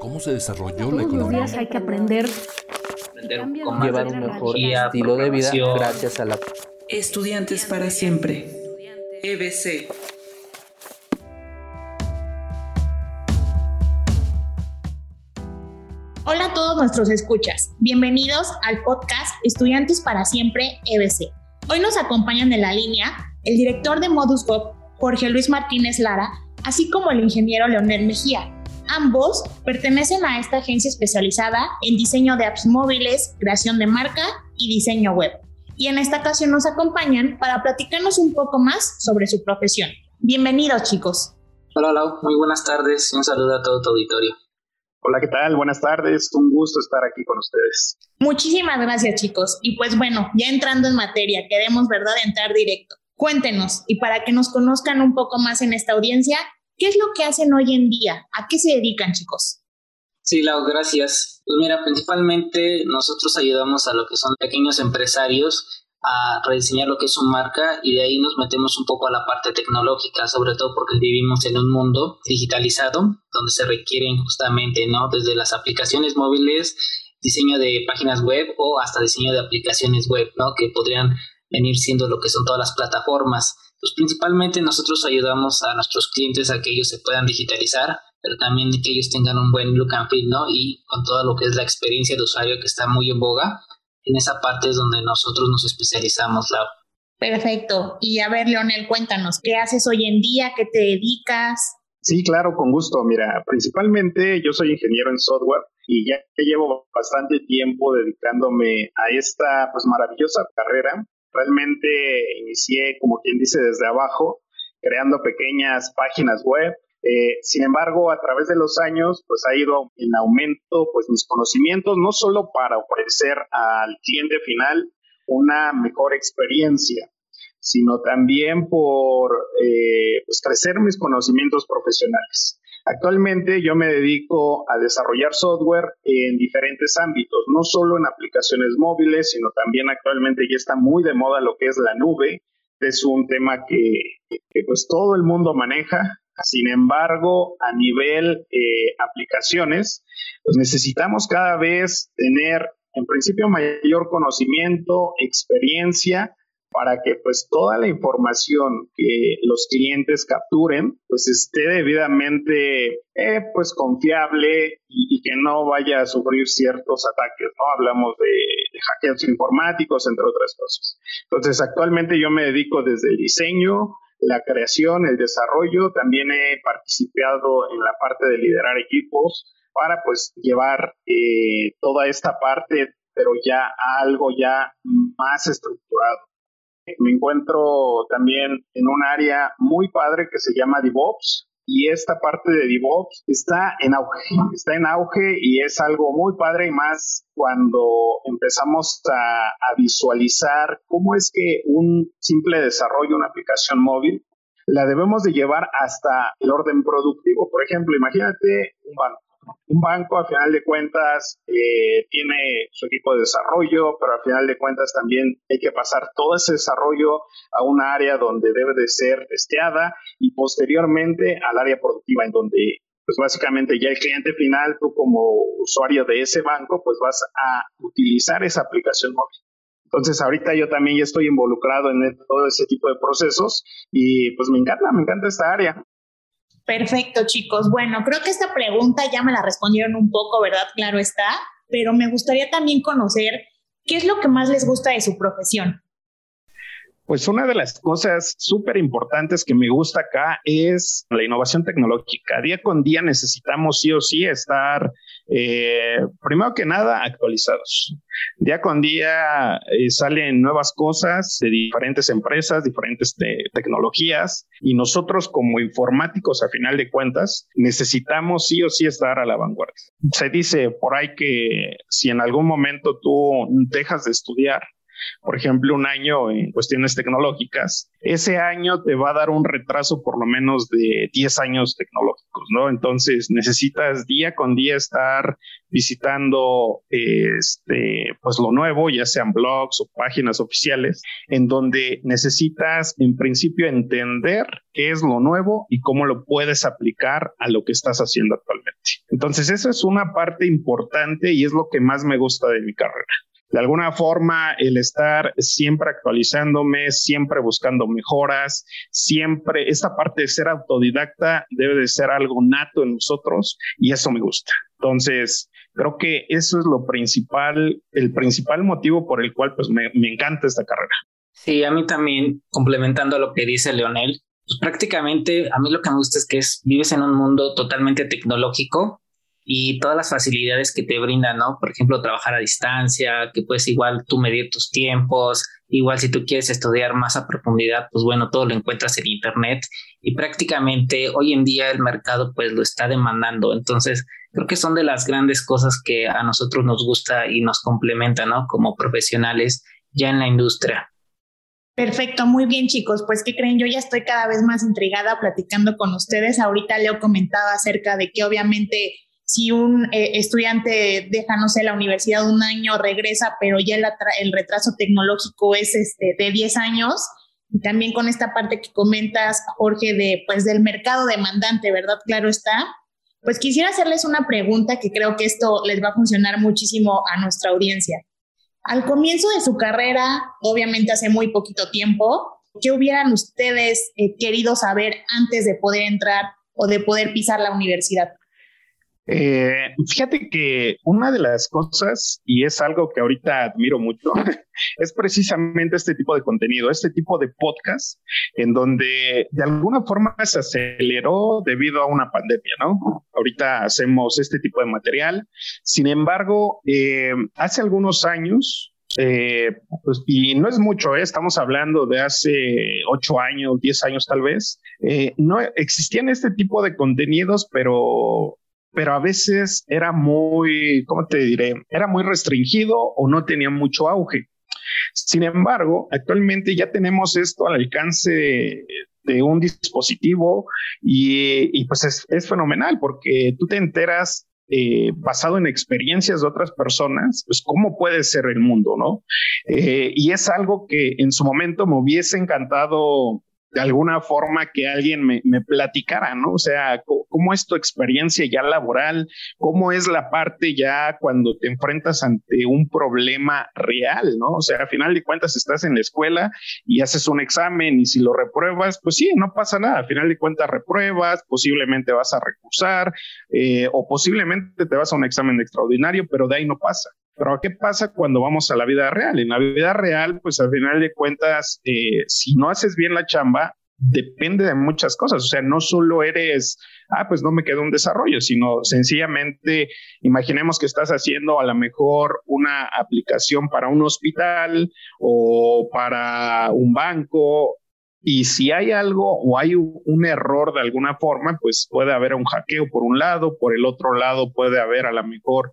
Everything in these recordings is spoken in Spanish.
¿Cómo se desarrolló la economía? Todos los días hay que aprender. Llevar un mejor estilo de vida gracias a la... Estudiantes para siempre. EBC. Hola a todos nuestros escuchas. Bienvenidos al podcast Estudiantes para siempre EBC. Hoy nos acompañan en la línea el director de Modus Web, Jorge Luis Martínez Lara, así como el ingeniero Leonel Mejía, Ambos pertenecen a esta agencia especializada en diseño de apps móviles, creación de marca y diseño web. Y en esta ocasión nos acompañan para platicarnos un poco más sobre su profesión. Bienvenidos chicos. Hola Lau, muy buenas tardes. Un saludo a todo tu auditorio. Hola, ¿qué tal? Buenas tardes. Un gusto estar aquí con ustedes. Muchísimas gracias chicos. Y pues bueno, ya entrando en materia, queremos, ¿verdad?, entrar directo. Cuéntenos, y para que nos conozcan un poco más en esta audiencia, ¿Qué es lo que hacen hoy en día? ¿A qué se dedican, chicos? Sí, Lau, gracias. Pues mira, principalmente nosotros ayudamos a lo que son pequeños empresarios a rediseñar lo que es su marca y de ahí nos metemos un poco a la parte tecnológica, sobre todo porque vivimos en un mundo digitalizado donde se requieren justamente, ¿no? Desde las aplicaciones móviles, diseño de páginas web o hasta diseño de aplicaciones web, ¿no? Que podrían venir siendo lo que son todas las plataformas pues principalmente nosotros ayudamos a nuestros clientes a que ellos se puedan digitalizar, pero también que ellos tengan un buen look and feel, ¿no? Y con todo lo que es la experiencia de usuario que está muy en boga, en esa parte es donde nosotros nos especializamos, Lau. Perfecto. Y a ver, Leonel, cuéntanos, ¿qué haces hoy en día? ¿Qué te dedicas? Sí, claro, con gusto. Mira, principalmente yo soy ingeniero en software y ya llevo bastante tiempo dedicándome a esta pues maravillosa carrera Realmente inicié, como quien dice, desde abajo, creando pequeñas páginas web. Eh, sin embargo, a través de los años, pues ha ido en aumento, pues mis conocimientos, no solo para ofrecer al cliente final una mejor experiencia, sino también por eh, pues crecer mis conocimientos profesionales. Actualmente yo me dedico a desarrollar software en diferentes ámbitos, no solo en aplicaciones móviles, sino también actualmente ya está muy de moda lo que es la nube. Es un tema que, pues todo el mundo maneja. Sin embargo, a nivel eh, aplicaciones, pues necesitamos cada vez tener en principio mayor conocimiento, experiencia para que pues toda la información que los clientes capturen pues esté debidamente eh, pues confiable y, que no vaya a sufrir ciertos ataques, ¿no? Hablamos de, de hackeos informáticos, entre otras cosas. Entonces, actualmente yo me dedico desde el diseño, la creación, el desarrollo, también he participado en la parte de liderar equipos para pues llevar eh, toda esta parte pero ya a algo ya más estructurado. Me encuentro también en un área muy padre que se llama DevOps y esta parte de DevOps está en auge, está en auge y es algo muy padre y más cuando empezamos a, visualizar cómo es que un simple desarrollo, una aplicación móvil, la debemos de llevar hasta el orden productivo. Por ejemplo, imagínate un banco un banco, a final de cuentas, eh, tiene su equipo de desarrollo, pero a final de cuentas también hay que pasar todo ese desarrollo a un área donde debe de ser testeada y posteriormente al área productiva, en donde pues básicamente ya el cliente final, tú como usuario de ese banco, pues vas a utilizar esa aplicación móvil. Entonces ahorita yo también ya estoy involucrado en todo ese tipo de procesos y pues me encanta, me encanta esta área. Perfecto, chicos. Bueno, creo que esta pregunta ya me la respondieron un poco, ¿verdad? Claro está, pero me gustaría también conocer qué es lo que más les gusta de su profesión. Pues una de las cosas súper importantes que me gusta acá es la innovación tecnológica. Día con día necesitamos sí o sí estar, eh, primero que nada, actualizados. Día con día eh, salen nuevas cosas de diferentes empresas, diferentes tecnologías y nosotros como informáticos, a final de cuentas, necesitamos sí o sí estar a la vanguardia. Se dice por ahí que si en algún momento tú dejas de estudiar, por ejemplo, un año en cuestiones tecnológicas, ese año te va a dar un retraso por lo menos de 10 años tecnológicos, ¿no? Entonces necesitas día con día estar visitando este, pues lo nuevo, ya sean blogs o páginas oficiales, en donde necesitas en principio entender qué es lo nuevo y cómo lo puedes aplicar a lo que estás haciendo actualmente. Entonces, eso es una parte importante y es lo que más me gusta de mi carrera. De alguna forma, el estar siempre actualizándome, siempre buscando mejoras, siempre, esta parte de ser autodidacta debe de ser algo nato en nosotros y eso me gusta. Entonces, creo que eso es lo principal, el principal motivo por el cual pues me, me encanta esta carrera. Sí, a mí también, complementando lo que dice Leonel, pues prácticamente a mí lo que me gusta es que es, vives en un mundo totalmente tecnológico y todas las facilidades que te brindan, ¿no? Por ejemplo, trabajar a distancia, que puedes igual tú medir tus tiempos, igual si tú quieres estudiar más a profundidad, pues bueno, todo lo encuentras en Internet y prácticamente hoy en día el mercado pues lo está demandando. Entonces, creo que son de las grandes cosas que a nosotros nos gusta y nos complementa, ¿no? Como profesionales ya en la industria. Perfecto, muy bien chicos. Pues ¿qué creen? Yo ya estoy cada vez más intrigada platicando con ustedes. Ahorita Leo comentaba acerca de que obviamente si un eh, estudiante deja, no sé, la universidad un año, regresa, pero ya el, retraso tecnológico es este, de 10 años. Y también con esta parte que comentas, Jorge, de, pues, del mercado demandante, ¿verdad? Claro está. Pues quisiera hacerles una pregunta que creo que esto les va a funcionar muchísimo a nuestra audiencia. Al comienzo de su carrera, obviamente hace muy poquito tiempo, ¿qué hubieran ustedes eh, querido saber antes de poder entrar o de poder pisar la universidad? Eh, fíjate que una de las cosas, y es algo que ahorita admiro mucho, es precisamente este tipo de contenido, este tipo de podcast, en donde de alguna forma se aceleró debido a una pandemia, ¿no? Ahorita hacemos este tipo de material. Sin embargo, eh, hace algunos años, eh, pues, y no es mucho, ¿eh? estamos hablando de hace ocho años, diez años tal vez, eh, no existían este tipo de contenidos, pero pero a veces era muy, ¿cómo te diré? Era muy restringido o no tenía mucho auge. Sin embargo, actualmente ya tenemos esto al alcance de, un dispositivo y, pues es, fenomenal porque tú te enteras eh, basado en experiencias de otras personas, pues cómo puede ser el mundo, ¿no? Eh, y es algo que en su momento me hubiese encantado de alguna forma que alguien me, me platicara, ¿no? O sea, ¿cómo es tu experiencia ya laboral? ¿Cómo es la parte ya cuando te enfrentas ante un problema real, ¿no? O sea, al final de cuentas estás en la escuela y haces un examen y si lo repruebas, pues sí, no pasa nada. Al final de cuentas repruebas, posiblemente vas a recursar eh, o posiblemente te vas a un examen extraordinario, pero de ahí no pasa. Pero ¿qué pasa cuando vamos a la vida real? En la vida real, pues al final de cuentas, eh, si no haces bien la chamba, depende de muchas cosas. O sea, no solo eres, ah, pues no me quedó un desarrollo, sino sencillamente, imaginemos que estás haciendo a lo mejor una aplicación para un hospital o para un banco y si hay algo o hay un error de alguna forma, pues puede haber un hackeo por un lado, por el otro lado puede haber a lo mejor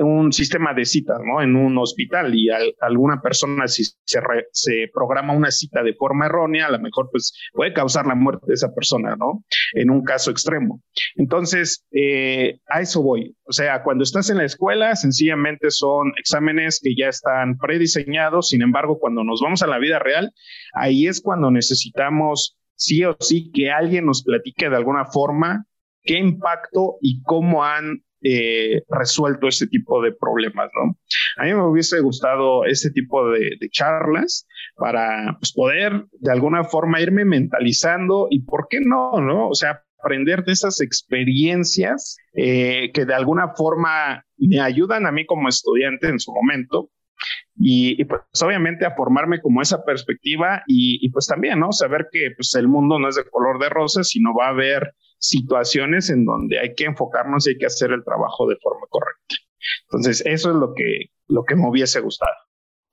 un sistema de citas, ¿no? En un hospital y alguna persona si se, se, programa una cita de forma errónea, a lo mejor pues puede causar la muerte de esa persona, ¿no? En un caso extremo. Entonces, eh, a eso voy. O sea, cuando estás en la escuela, sencillamente son exámenes que ya están prediseñados, sin embargo, cuando nos vamos a la vida real, ahí es cuando necesitamos sí o sí que alguien nos platique de alguna forma qué impacto y cómo han eh, resuelto este tipo de problemas, ¿no? A mí me hubiese gustado este tipo de, charlas para pues, poder de alguna forma irme mentalizando y por qué no, ¿no? O sea, aprender de esas experiencias eh, que de alguna forma me ayudan a mí como estudiante en su momento y, pues obviamente a formarme como esa perspectiva y, pues también, ¿no? Saber que pues el mundo no es de color de rosa, sino va a haber situaciones en donde hay que enfocarnos y hay que hacer el trabajo de forma correcta. Entonces, eso es lo que, lo que me hubiese gustado.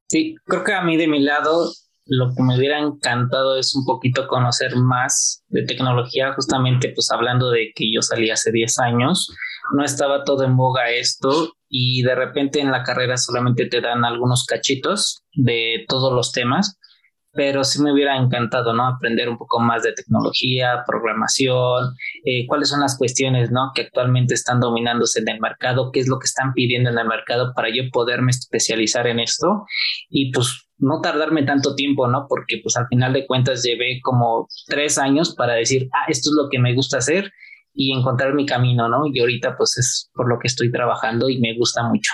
Sí, creo que a mí de mi lado lo que me hubiera encantado es un poquito conocer más de tecnología, justamente pues hablando de que yo salí hace 10 años, no estaba todo en boga esto y de repente en la carrera solamente te dan algunos cachitos de todos los temas, pero sí me hubiera encantado, ¿no? Aprender un poco más de tecnología, programación, eh, cuáles son las cuestiones, ¿no? Que actualmente están dominándose en el mercado, qué es lo que están pidiendo en el mercado para yo poderme especializar en esto y pues no tardarme tanto tiempo, ¿no? Porque pues al final de cuentas llevé como tres años para decir, ah, esto es lo que me gusta hacer y encontrar mi camino, ¿no? Y ahorita pues es por lo que estoy trabajando y me gusta mucho.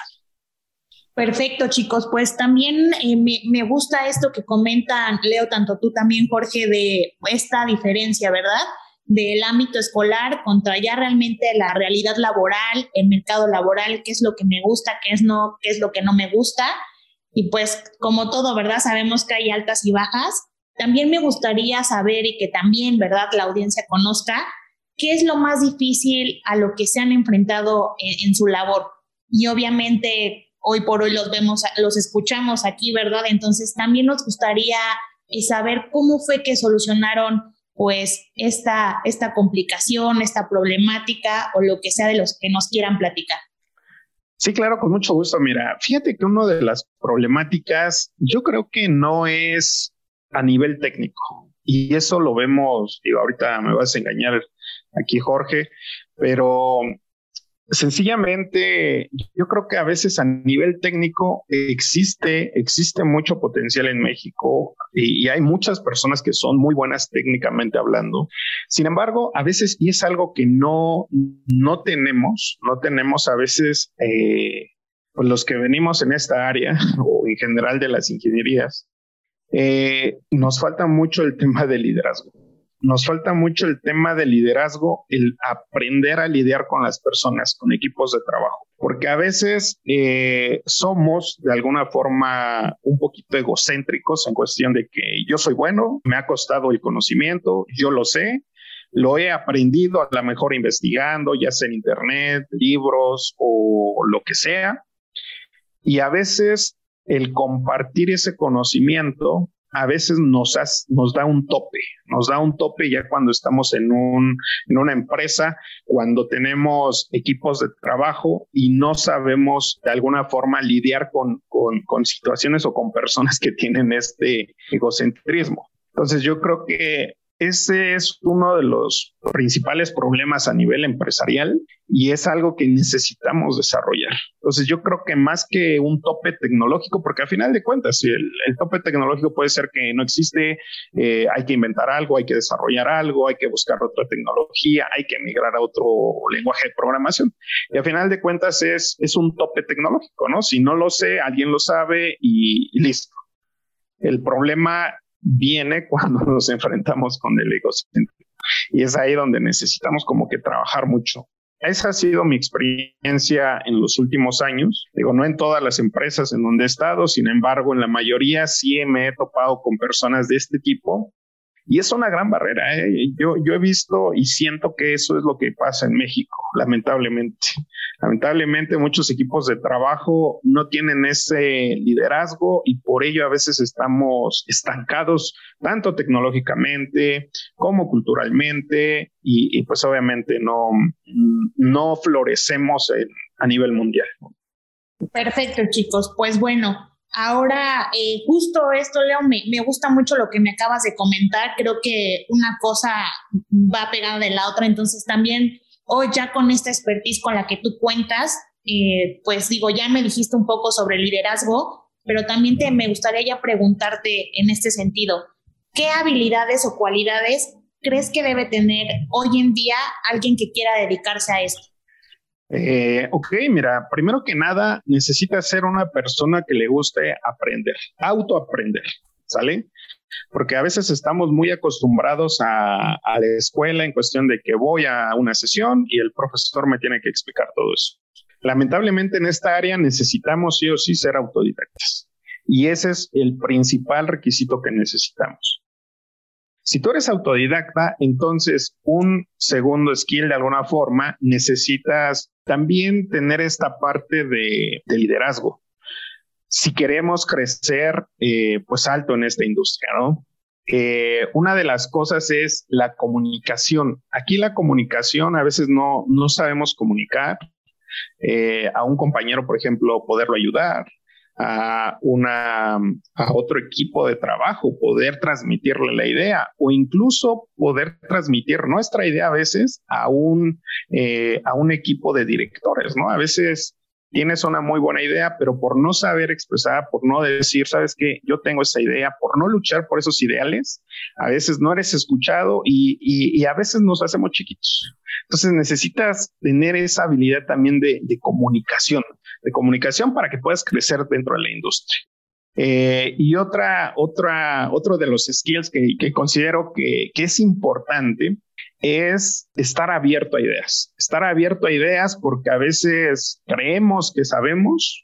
Perfecto, chicos. Pues también eh, me, me, gusta esto que comentan, Leo, tanto tú también, Jorge, de esta diferencia, ¿verdad? Del ámbito escolar contra ya realmente la realidad laboral, el mercado laboral, qué es lo que me gusta, qué es, no, qué es lo que no me gusta. Y pues como todo, ¿verdad? Sabemos que hay altas y bajas. También me gustaría saber y que también, ¿verdad? La audiencia conozca qué es lo más difícil a lo que se han enfrentado en, su labor. Y obviamente hoy por hoy los vemos, los escuchamos aquí, ¿verdad? Entonces también nos gustaría eh, saber cómo fue que solucionaron pues esta, esta complicación, esta problemática o lo que sea de los que nos quieran platicar. Sí, claro, con mucho gusto. Mira, fíjate que una de las problemáticas yo creo que no es a nivel técnico y eso lo vemos, digo, ahorita me vas a engañar aquí Jorge, pero sencillamente yo creo que a veces a nivel técnico existe, existe mucho potencial en México y, hay muchas personas que son muy buenas técnicamente hablando. Sin embargo, a veces, y es algo que no, no tenemos, no tenemos a veces eh, pues los que venimos en esta área o en general de las ingenierías, eh, nos falta mucho el tema del liderazgo nos falta mucho el tema de liderazgo, el aprender a lidiar con las personas, con equipos de trabajo, porque a veces eh, somos de alguna forma un poquito egocéntricos en cuestión de que yo soy bueno, me ha costado el conocimiento, yo lo sé, lo he aprendido a lo mejor investigando, ya sea en internet, libros o lo que sea, y a veces el compartir ese conocimiento a veces nos, nos da un tope, nos da un tope ya cuando estamos en, un, en una empresa, cuando tenemos equipos de trabajo y no sabemos de alguna forma lidiar con situaciones o con personas que tienen este egocentrismo. Entonces yo creo que ese es uno de los principales problemas a nivel empresarial y es algo que necesitamos desarrollar. Entonces yo creo que más que un tope tecnológico, porque al final de cuentas, si el, tope tecnológico puede ser que no existe, eh, hay que inventar algo, hay que desarrollar algo, hay que buscar otra tecnología, hay que migrar a otro lenguaje de programación. Y al final de cuentas es, es un tope tecnológico, ¿no? Si no lo sé, alguien lo sabe y listo. El problema viene cuando nos enfrentamos con el egocentrismo. Y es ahí donde necesitamos como que trabajar mucho. Esa ha sido mi experiencia en los últimos años. Digo, no en todas las empresas en donde he estado, sin embargo, en la mayoría sí me he topado con personas de este tipo y es una gran barrera. ¿eh? Yo, yo he visto y siento que eso es lo que pasa en México, lamentablemente. Lamentablemente muchos equipos de trabajo no tienen ese liderazgo y por ello a veces estamos estancados tanto tecnológicamente como culturalmente y, pues obviamente no, no florecemos a nivel mundial. Perfecto, chicos. Pues bueno, Ahora, eh, justo esto, Leo, me, me, gusta mucho lo que me acabas de comentar. Creo que una cosa va pegada de la otra. Entonces, también hoy ya con esta expertise con la que tú cuentas, eh, pues digo, ya me dijiste un poco sobre liderazgo, pero también te, me gustaría ya preguntarte en este sentido, ¿qué habilidades o cualidades crees que debe tener hoy en día alguien que quiera dedicarse a esto? Eh, ok, mira, primero que nada, necesita ser una persona que le guste aprender, autoaprender, ¿sale? Porque a veces estamos muy acostumbrados a, la escuela en cuestión de que voy a una sesión y el profesor me tiene que explicar todo eso. Lamentablemente en esta área necesitamos sí o sí ser autodidactas. Y ese es el principal requisito que necesitamos. Si tú eres autodidacta, entonces un segundo skill de alguna forma necesitas también tener esta parte de, liderazgo. Si queremos crecer, eh, pues alto en esta industria, ¿no? Eh, una de las cosas es la comunicación. Aquí la comunicación a veces no, no sabemos comunicar. Eh, a un compañero, por ejemplo, poderlo ayudar, a, una, a otro equipo de trabajo, poder transmitirle la idea o incluso poder transmitir nuestra idea a veces a un, eh, a un equipo de directores, ¿no? A veces tienes una muy buena idea, pero por no saber expresar, por no decir, sabes que yo tengo esa idea, por no luchar por esos ideales, a veces no eres escuchado y, y, a veces nos hacemos chiquitos. Entonces necesitas tener esa habilidad también de, de comunicación, de comunicación para que puedas crecer dentro de la industria. Eh, y otra, otra, otro de los skills que, que considero que, que, es importante es estar abierto a ideas. Estar abierto a ideas porque a veces creemos que sabemos,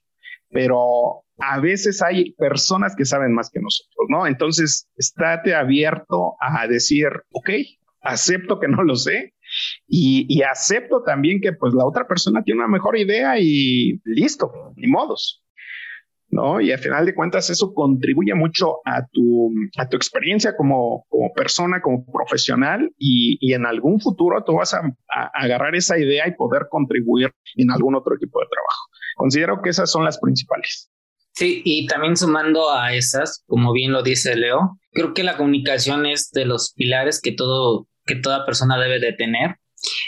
pero a veces hay personas que saben más que nosotros, ¿no? Entonces, estate abierto a decir, ok, acepto que no lo sé y, acepto también que pues la otra persona tiene una mejor idea y listo, ni modos. ¿no? Y al final de cuentas eso contribuye mucho a tu, a tu experiencia como, como persona, como profesional y, y en algún futuro tú vas a, a, agarrar esa idea y poder contribuir en algún otro equipo de trabajo. Considero que esas son las principales. Sí, y también sumando a esas, como bien lo dice Leo, creo que la comunicación es de los pilares que todo que toda persona debe de tener.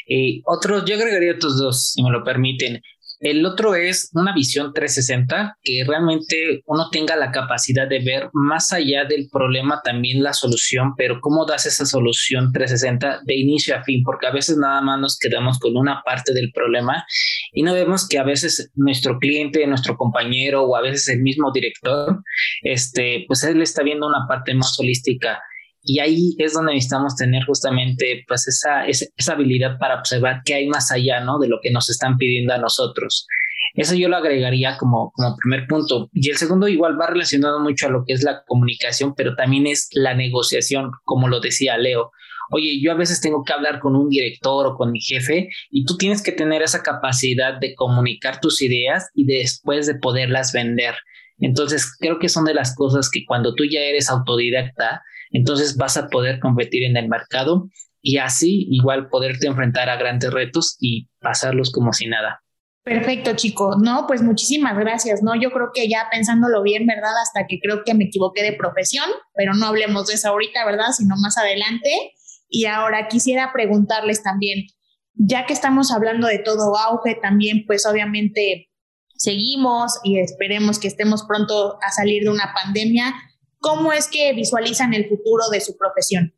Y otros, yo agregaría otros dos, si me lo permiten. El otro es una visión 360, que realmente uno tenga la capacidad de ver más allá del problema también la solución, pero cómo das esa solución 360 de inicio a fin, porque a veces nada más nos quedamos con una parte del problema y no vemos que a veces nuestro cliente, nuestro compañero o a veces el mismo director, este, pues él está viendo una parte más holística y ahí es donde necesitamos tener justamente pues esa, esa, habilidad para observar qué hay más allá, ¿no? De lo que nos están pidiendo a nosotros. Eso yo lo agregaría como, como primer punto. Y el segundo igual va relacionado mucho a lo que es la comunicación, pero también es la negociación, como lo decía Leo. Oye, yo a veces tengo que hablar con un director o con mi jefe y tú tienes que tener esa capacidad de comunicar tus ideas y después de poderlas vender. Entonces, creo que son de las cosas que cuando tú ya eres autodidacta, entonces vas a poder competir en el mercado y así igual poderte enfrentar a grandes retos y pasarlos como si nada. Perfecto, chicos. No, pues muchísimas gracias. No, yo creo que ya pensándolo bien, ¿verdad? Hasta que creo que me equivoqué de profesión, pero no hablemos de eso ahorita, ¿verdad? Sino más adelante. Y ahora quisiera preguntarles también, ya que estamos hablando de todo auge, también pues obviamente seguimos y esperemos que estemos pronto a salir de una pandemia. ¿Cómo es que visualizan el futuro de su profesión?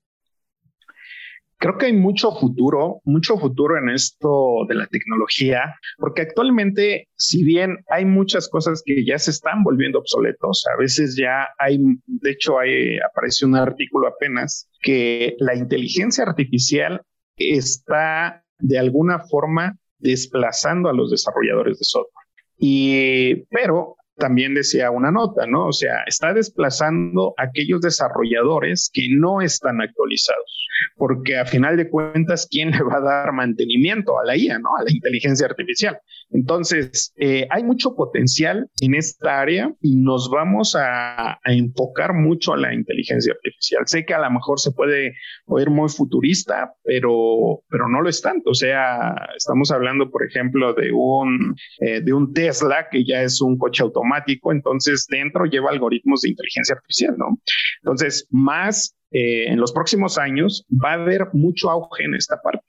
Creo que hay mucho futuro, mucho futuro en esto de la tecnología, porque actualmente, si bien hay muchas cosas que ya se están volviendo obsoletos, a veces ya hay, de hecho, hay, apareció un artículo apenas que la inteligencia artificial está de alguna forma desplazando a los desarrolladores de software. Y, pero también decía una nota, ¿no? O sea, está desplazando a aquellos desarrolladores que no están actualizados, porque a final de cuentas, ¿quién le va a dar mantenimiento a la IA, ¿no? A la inteligencia artificial. Entonces, eh, hay mucho potencial en esta área y nos vamos a, enfocar mucho a la inteligencia artificial. Sé que a lo mejor se puede oír muy futurista, pero, pero no lo es tanto. O sea, estamos hablando, por ejemplo, de un, eh, de un Tesla que ya es un coche automático, entonces dentro lleva algoritmos de inteligencia artificial, ¿no? Entonces, más eh, en los próximos años va a haber mucho auge en esta parte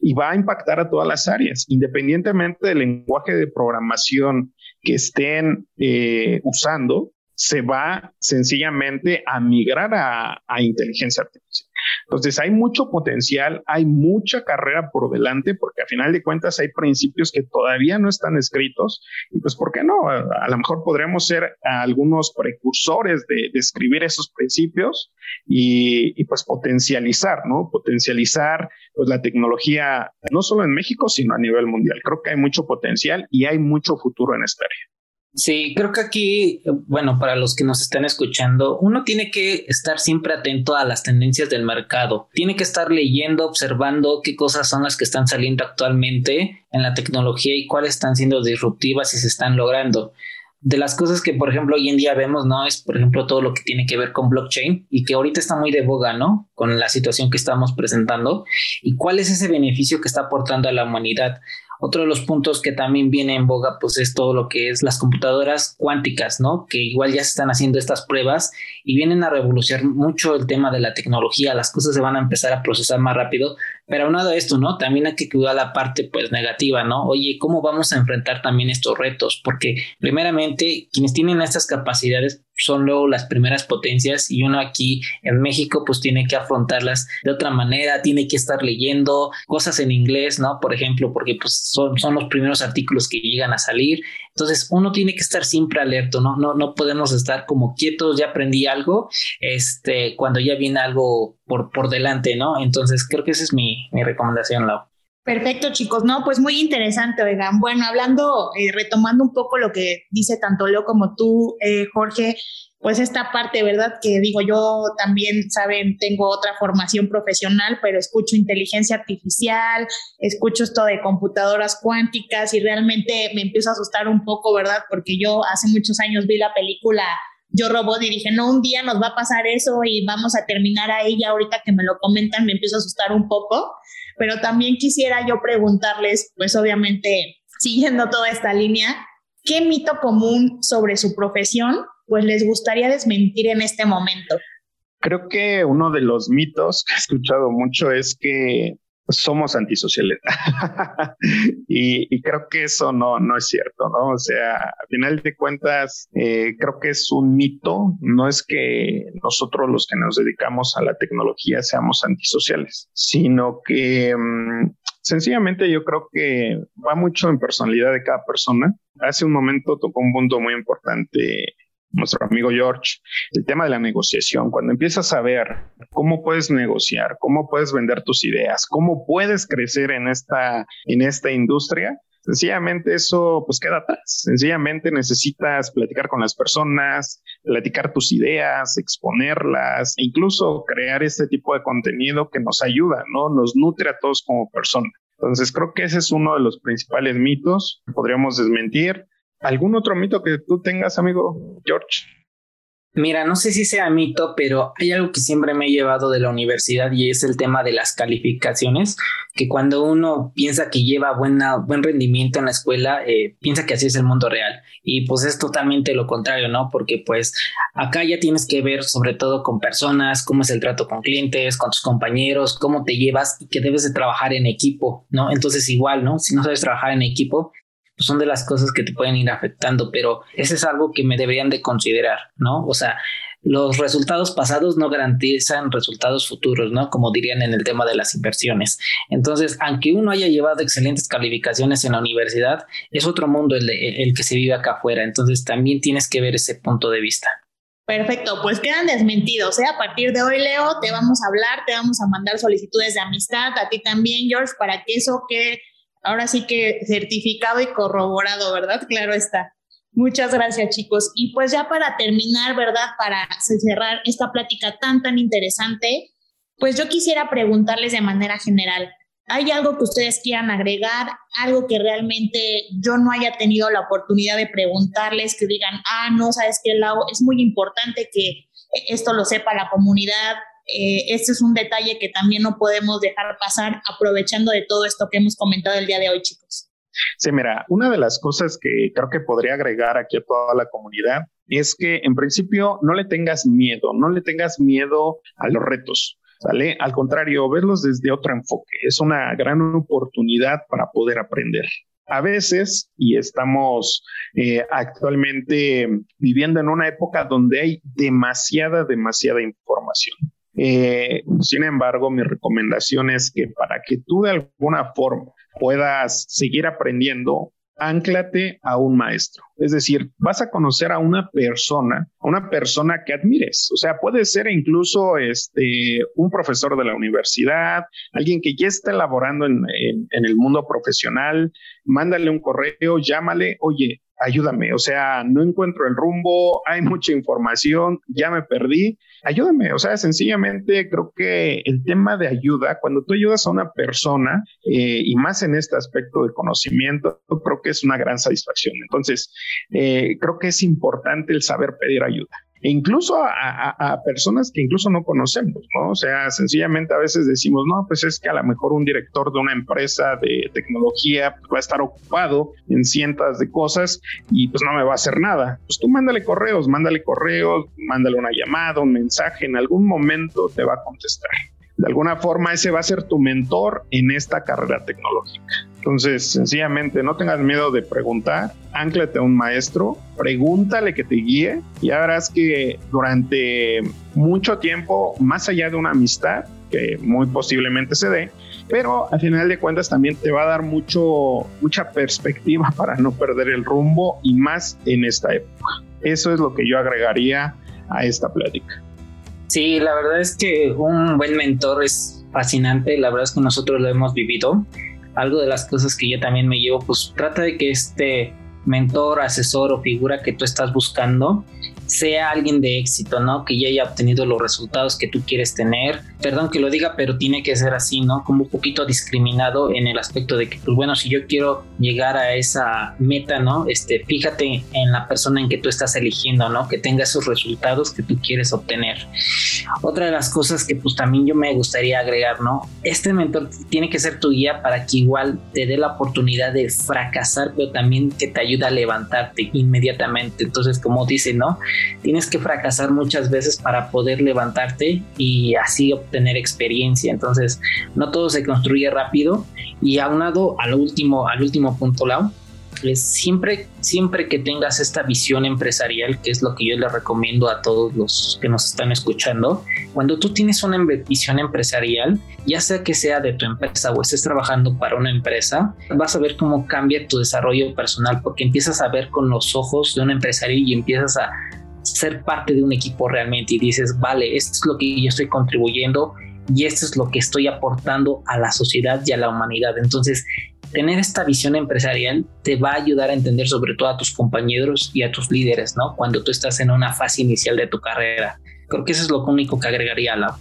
y va a impactar a todas las áreas, independientemente del lenguaje de programación que estén eh, usando, se va sencillamente a migrar a, a inteligencia artificial. Entonces hay mucho potencial, hay mucha carrera por delante, porque a final de cuentas hay principios que todavía no están escritos y pues, ¿por qué no? A, lo mejor podremos ser algunos precursores de, escribir esos principios y, pues potencializar, ¿no? Potencializar pues la tecnología no solo en México, sino a nivel mundial. Creo que hay mucho potencial y hay mucho futuro en esta área. Sí, creo que aquí, bueno, para los que nos están escuchando, uno tiene que estar siempre atento a las tendencias del mercado. Tiene que estar leyendo, observando qué cosas son las que están saliendo actualmente en la tecnología y cuáles están siendo disruptivas y se están logrando. De las cosas que, por ejemplo, hoy en día vemos, ¿no? Es, por ejemplo, todo lo que tiene que ver con blockchain y que ahorita está muy de boga, ¿no? Con la situación que estamos presentando y cuál es ese beneficio que está aportando a la humanidad. Otro de los puntos que también viene en boga, pues es todo lo que es las computadoras cuánticas, ¿no? Que igual ya se están haciendo estas pruebas y vienen a revolucionar mucho el tema de la tecnología. Las cosas se van a empezar a procesar más rápido, Pero aunado a esto, ¿no? También hay que cuidar la parte pues negativa, ¿no? Oye, ¿cómo vamos a enfrentar también estos retos? Porque primeramente quienes tienen estas capacidades son luego las primeras potencias y uno aquí en México pues tiene que afrontarlas de otra manera, tiene que estar leyendo cosas en inglés, ¿no? Por ejemplo, porque pues son, son los primeros artículos que llegan a salir. Entonces uno tiene que estar siempre alerto, ¿no? No, no podemos estar como quietos, ya aprendí algo, este, cuando ya viene algo por, por delante, ¿no? Entonces creo que esa es mi, mi recomendación, Lau. Perfecto, chicos. No, pues muy interesante, oigan. Bueno, hablando, eh, retomando un poco lo que dice tanto Leo como tú, eh, Jorge, pues esta parte, ¿verdad? Que digo, yo también, saben, tengo otra formación profesional, pero escucho inteligencia artificial, escucho esto de computadoras cuánticas y realmente me empiezo a asustar un poco, ¿verdad? Porque yo hace muchos años vi la película Yo Robot y dije, no, un día nos va a pasar eso y vamos a terminar ahí. Ya ahorita que me lo comentan, me empiezo a asustar un poco pero también quisiera yo preguntarles, pues obviamente siguiendo toda esta línea, ¿qué mito común sobre su profesión pues les gustaría desmentir en este momento? Creo que uno de los mitos que he escuchado mucho es que somos antisociales. y, creo que eso no, no es cierto, ¿no? O sea, al final de cuentas, eh, creo que es un mito, no es que nosotros los que nos dedicamos a la tecnología seamos antisociales, sino que mm, sencillamente yo creo que va mucho en personalidad de cada persona. Hace un momento tocó un punto muy importante nuestro amigo George, el tema de la negociación. Cuando empiezas a ver cómo puedes negociar, cómo puedes vender tus ideas, cómo puedes crecer en esta, en esta industria, sencillamente eso pues queda atrás. Sencillamente necesitas platicar con las personas, platicar tus ideas, exponerlas, e incluso crear este tipo de contenido que nos ayuda, ¿no? Nos nutre a todos como personas. Entonces creo que ese es uno de los principales mitos que podríamos desmentir. ¿Algún otro mito que tú tengas, amigo George? Mira, no sé si sea mito, pero hay algo que siempre me he llevado de la universidad y es el tema de las calificaciones, que cuando uno piensa que lleva buena, buen rendimiento en la escuela, eh, piensa que así es el mundo real. Y pues es totalmente lo contrario, ¿no? Porque pues acá ya tienes que ver sobre todo con personas, cómo es el trato con clientes, con tus compañeros, cómo te llevas y que debes de trabajar en equipo, ¿no? Entonces igual, ¿no? Si no sabes trabajar en equipo, pues son de las cosas que te pueden ir afectando, pero eso es algo que me deberían de considerar, ¿no? O sea, los resultados pasados no garantizan resultados futuros, ¿no? Como dirían en el tema de las inversiones. Entonces, aunque uno haya llevado excelentes calificaciones en la universidad, es otro mundo el, el que se vive acá afuera. Entonces, también tienes que ver ese punto de vista. Perfecto, pues quedan desmentidos. ¿eh? A partir de hoy, Leo, te vamos a hablar, te vamos a mandar solicitudes de amistad, a ti también, George, para que eso quede ahora sí que certificado y corroborado, ¿verdad? Claro está. Muchas gracias, chicos. Y pues ya para terminar, ¿verdad? Para cerrar esta plática tan, tan interesante, pues yo quisiera preguntarles de manera general, ¿hay algo que ustedes quieran agregar? Algo que realmente yo no haya tenido la oportunidad de preguntarles, que digan, ah, no, sabes qué, Lau, es muy importante que esto lo sepa la comunidad, este es un detalle que también no podemos dejar pasar aprovechando de todo esto que hemos comentado el día de hoy, chicos. Sí, mira, una de las cosas que creo que podría agregar aquí a toda la comunidad es que en principio no le tengas miedo, no le tengas miedo a los retos. Al contrario, verlos desde otro enfoque. Es una gran oportunidad para poder aprender. A veces, y estamos eh, actualmente viviendo en una época donde hay demasiada, demasiada información. Eh, sin embargo, mi recomendación es que para que tú de alguna forma puedas seguir aprendiendo, anclate a un maestro. Es decir, vas a conocer a una persona, una persona que admires. O sea, puede ser incluso este, un profesor de la universidad, alguien que ya está elaborando en, en el mundo profesional. Mándale un correo, llámale, oye, ayúdame, o sea, no encuentro el rumbo, hay mucha información, ya me perdí, ayúdame, o sea, sencillamente creo que el tema de ayuda, cuando tú ayudas a una persona, eh, y más en este aspecto de conocimiento, creo que es una gran satisfacción. Entonces, eh, creo que es importante el saber pedir ayuda. Incluso a, personas que incluso no conocemos, ¿no? O sea, sencillamente a veces decimos, no, pues es que a lo mejor un director de una empresa de tecnología va a estar ocupado en cientos de cosas y pues no me va a hacer nada. Pues tú mándale correos, mándale correos, mándale una llamada, un mensaje, en algún momento te va a contestar. De alguna forma ese va a ser tu mentor en esta carrera tecnológica. Entonces, sencillamente, no tengas miedo de preguntar, anclate a un maestro, pregúntale que te guíe y verás que durante mucho tiempo, más allá de una amistad, que muy posiblemente se dé, pero al final de cuentas también te va a dar mucho, mucha perspectiva para no perder el rumbo y más en esta época. Eso es lo que yo agregaría a esta plática. Sí, la verdad es que un buen mentor es fascinante, la verdad es que nosotros lo hemos vivido. Algo de las cosas que yo también me llevo, pues trata de que este mentor, asesor o figura que tú estás buscando sea alguien de éxito, ¿no? Que ya haya obtenido los resultados que tú quieres tener. Perdón que lo diga, pero tiene que ser así, ¿no? Como un poquito discriminado en el aspecto de que, pues bueno, si yo quiero llegar a esa meta, ¿no? Este, fíjate en la persona en que tú estás eligiendo, ¿no? Que tenga esos resultados que tú quieres obtener. Otra de las cosas que pues también yo me gustaría agregar, ¿no? Este mentor tiene que ser tu guía para que igual te dé la oportunidad de fracasar, pero también que te ayude a levantarte inmediatamente. Entonces, como dice, ¿no? Tienes que fracasar muchas veces para poder levantarte y así obtener experiencia. Entonces, no todo se construye rápido y aunado al último, al último punto, Lau, es siempre, siempre que tengas esta visión empresarial, que es lo que yo le recomiendo a todos los que nos están escuchando, cuando tú tienes una visión empresarial, ya sea que sea de tu empresa o estés trabajando para una empresa, vas a ver cómo cambia tu desarrollo personal, porque empiezas a ver con los ojos de un empresario y empiezas a ser parte de un equipo realmente y dices, vale, esto es lo que yo estoy contribuyendo y esto es lo que estoy aportando a la sociedad y a la humanidad. Entonces, tener esta visión empresarial te va a ayudar a entender sobre todo a tus compañeros y a tus líderes, ¿no? Cuando tú estás en una fase inicial de tu carrera. Creo que eso es lo único que agregaría a la...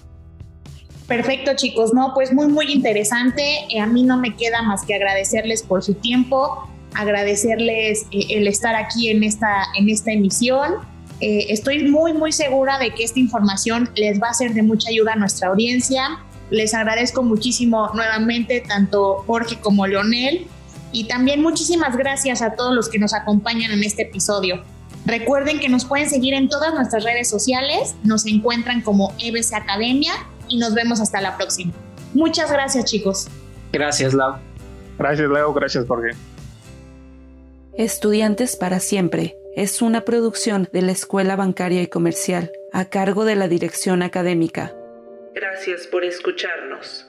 Perfecto, chicos. No, pues muy, muy interesante. Eh, a mí no me queda más que agradecerles por su tiempo, agradecerles eh, el estar aquí en esta, en esta emisión. Eh, estoy muy, muy segura de que esta información les va a ser de mucha ayuda a nuestra audiencia. Les agradezco muchísimo nuevamente tanto Jorge como Leonel y también muchísimas gracias a todos los que nos acompañan en este episodio. Recuerden que nos pueden seguir en todas nuestras redes sociales, nos encuentran como EBC Academia y nos vemos hasta la próxima. Muchas gracias chicos. Gracias Lau. Gracias Leo, gracias Jorge. Estudiantes para siempre es una producción de la Escuela Bancaria y Comercial a cargo de la Dirección Académica. Gracias por escucharnos.